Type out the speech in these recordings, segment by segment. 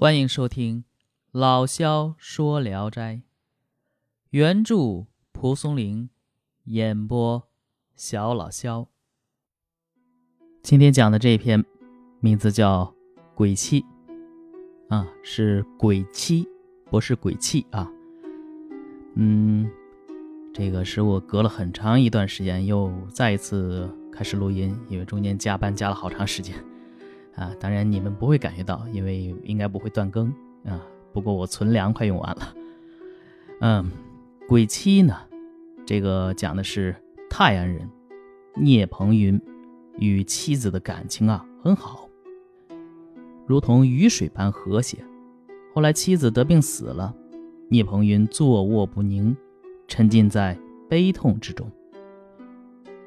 欢迎收听老萧说《聊斋》，原著蒲松龄，演播小老萧。今天讲的这一篇名字叫《鬼妻》，啊，是鬼妻，不是鬼气啊。嗯，这个是我隔了很长一段时间又再一次开始录音，因为中间加班加了好长时间。啊，当然你们不会感觉到，因为应该不会断更啊。不过我存粮快用完了。嗯，鬼妻呢，这个讲的是泰安人聂鹏云与妻子的感情啊很好，如同雨水般和谐。后来妻子得病死了，聂鹏云坐卧不宁，沉浸在悲痛之中，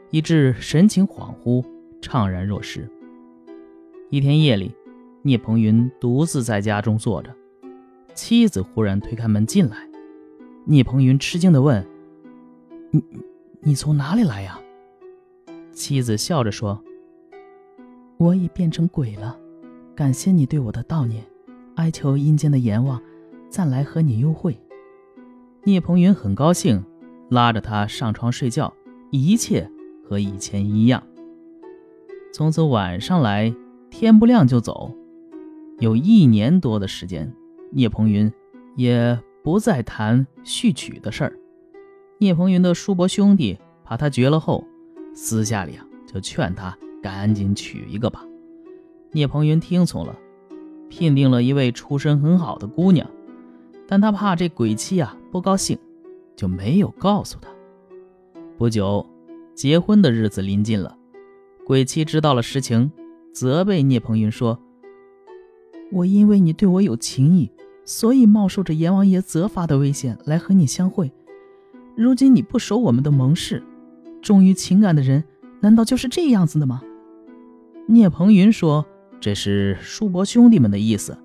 以致神情恍惚，怅然若失。一天夜里，聂鹏云独自在家中坐着，妻子忽然推开门进来。聂鹏云吃惊地问：“你，你从哪里来呀？”妻子笑着说：“我已变成鬼了，感谢你对我的悼念，哀求阴间的阎王暂来和你幽会。”聂鹏云很高兴，拉着他上床睡觉，一切和以前一样。从此晚上来。天不亮就走，有一年多的时间，聂鹏云也不再谈续娶的事儿。聂鹏云的叔伯兄弟怕他绝了后，私下里啊就劝他赶紧娶一个吧。聂鹏云听从了，聘定了一位出身很好的姑娘，但他怕这鬼妻啊不高兴，就没有告诉他。不久，结婚的日子临近了，鬼妻知道了实情。责备聂鹏云说：“我因为你对我有情意，所以冒受着阎王爷责罚的危险来和你相会。如今你不守我们的盟誓，忠于情感的人难道就是这样子的吗？”聂鹏云说：“这是叔伯兄弟们的意思。”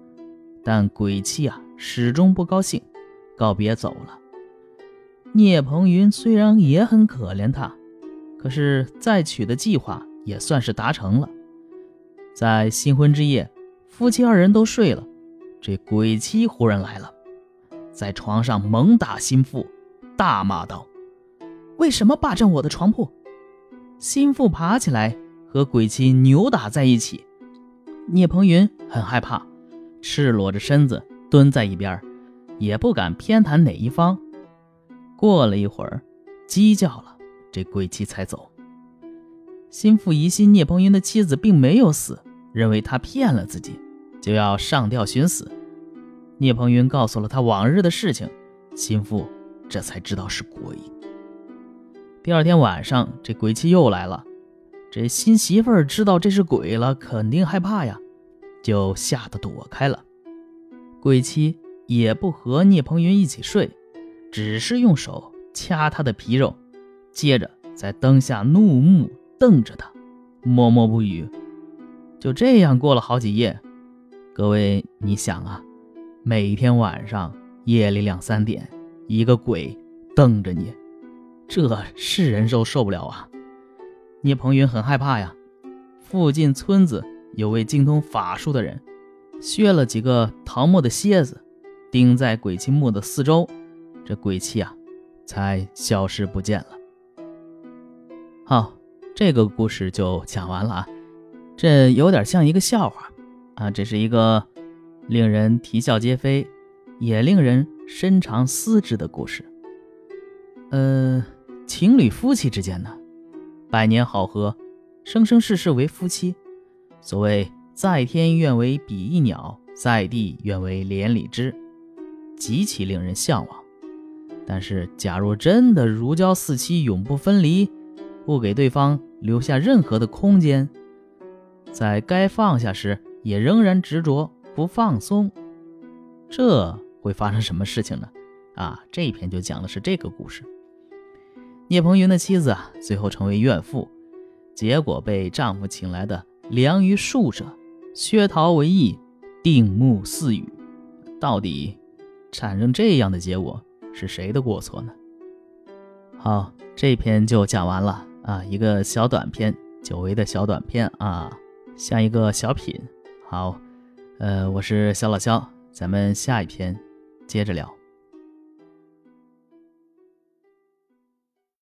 但鬼妻啊始终不高兴，告别走了。聂鹏云虽然也很可怜他，可是再娶的计划也算是达成了。在新婚之夜，夫妻二人都睡了，这鬼妻忽然来了，在床上猛打心腹，大骂道：“为什么霸占我的床铺？”心腹爬起来和鬼妻扭打在一起。聂鹏云很害怕，赤裸着身子蹲在一边，也不敢偏袒哪一方。过了一会儿，鸡叫了，这鬼妻才走。心腹疑心聂鹏云的妻子并没有死。认为他骗了自己，就要上吊寻死。聂鹏云告诉了他往日的事情，心腹这才知道是鬼。第二天晚上，这鬼妻又来了。这新媳妇儿知道这是鬼了，肯定害怕呀，就吓得躲开了。鬼妻也不和聂鹏云一起睡，只是用手掐他的皮肉，接着在灯下怒目瞪着他，默默不语。就这样过了好几夜，各位，你想啊，每天晚上夜里两三点，一个鬼瞪着你，这是人受受不了啊！聂鹏云很害怕呀。附近村子有位精通法术的人，削了几个桃木的楔子，钉在鬼泣墓的四周，这鬼气啊，才消失不见了。好，这个故事就讲完了啊。这有点像一个笑话，啊，这是一个令人啼笑皆非，也令人深长思之的故事。呃，情侣夫妻之间呢，百年好合，生生世世为夫妻。所谓在天愿为比翼鸟，在地愿为连理枝，极其令人向往。但是，假若真的如胶似漆，永不分离，不给对方留下任何的空间。在该放下时，也仍然执着不放松，这会发生什么事情呢？啊，这一篇就讲的是这个故事。聂鹏云的妻子啊，最后成为怨妇，结果被丈夫请来的良于术者薛桃为义，定目似雨。到底产生这样的结果是谁的过错呢？好，这篇就讲完了啊，一个小短篇，久违的小短篇啊。像一个小品，好，呃，我是小老肖，咱们下一篇接着聊。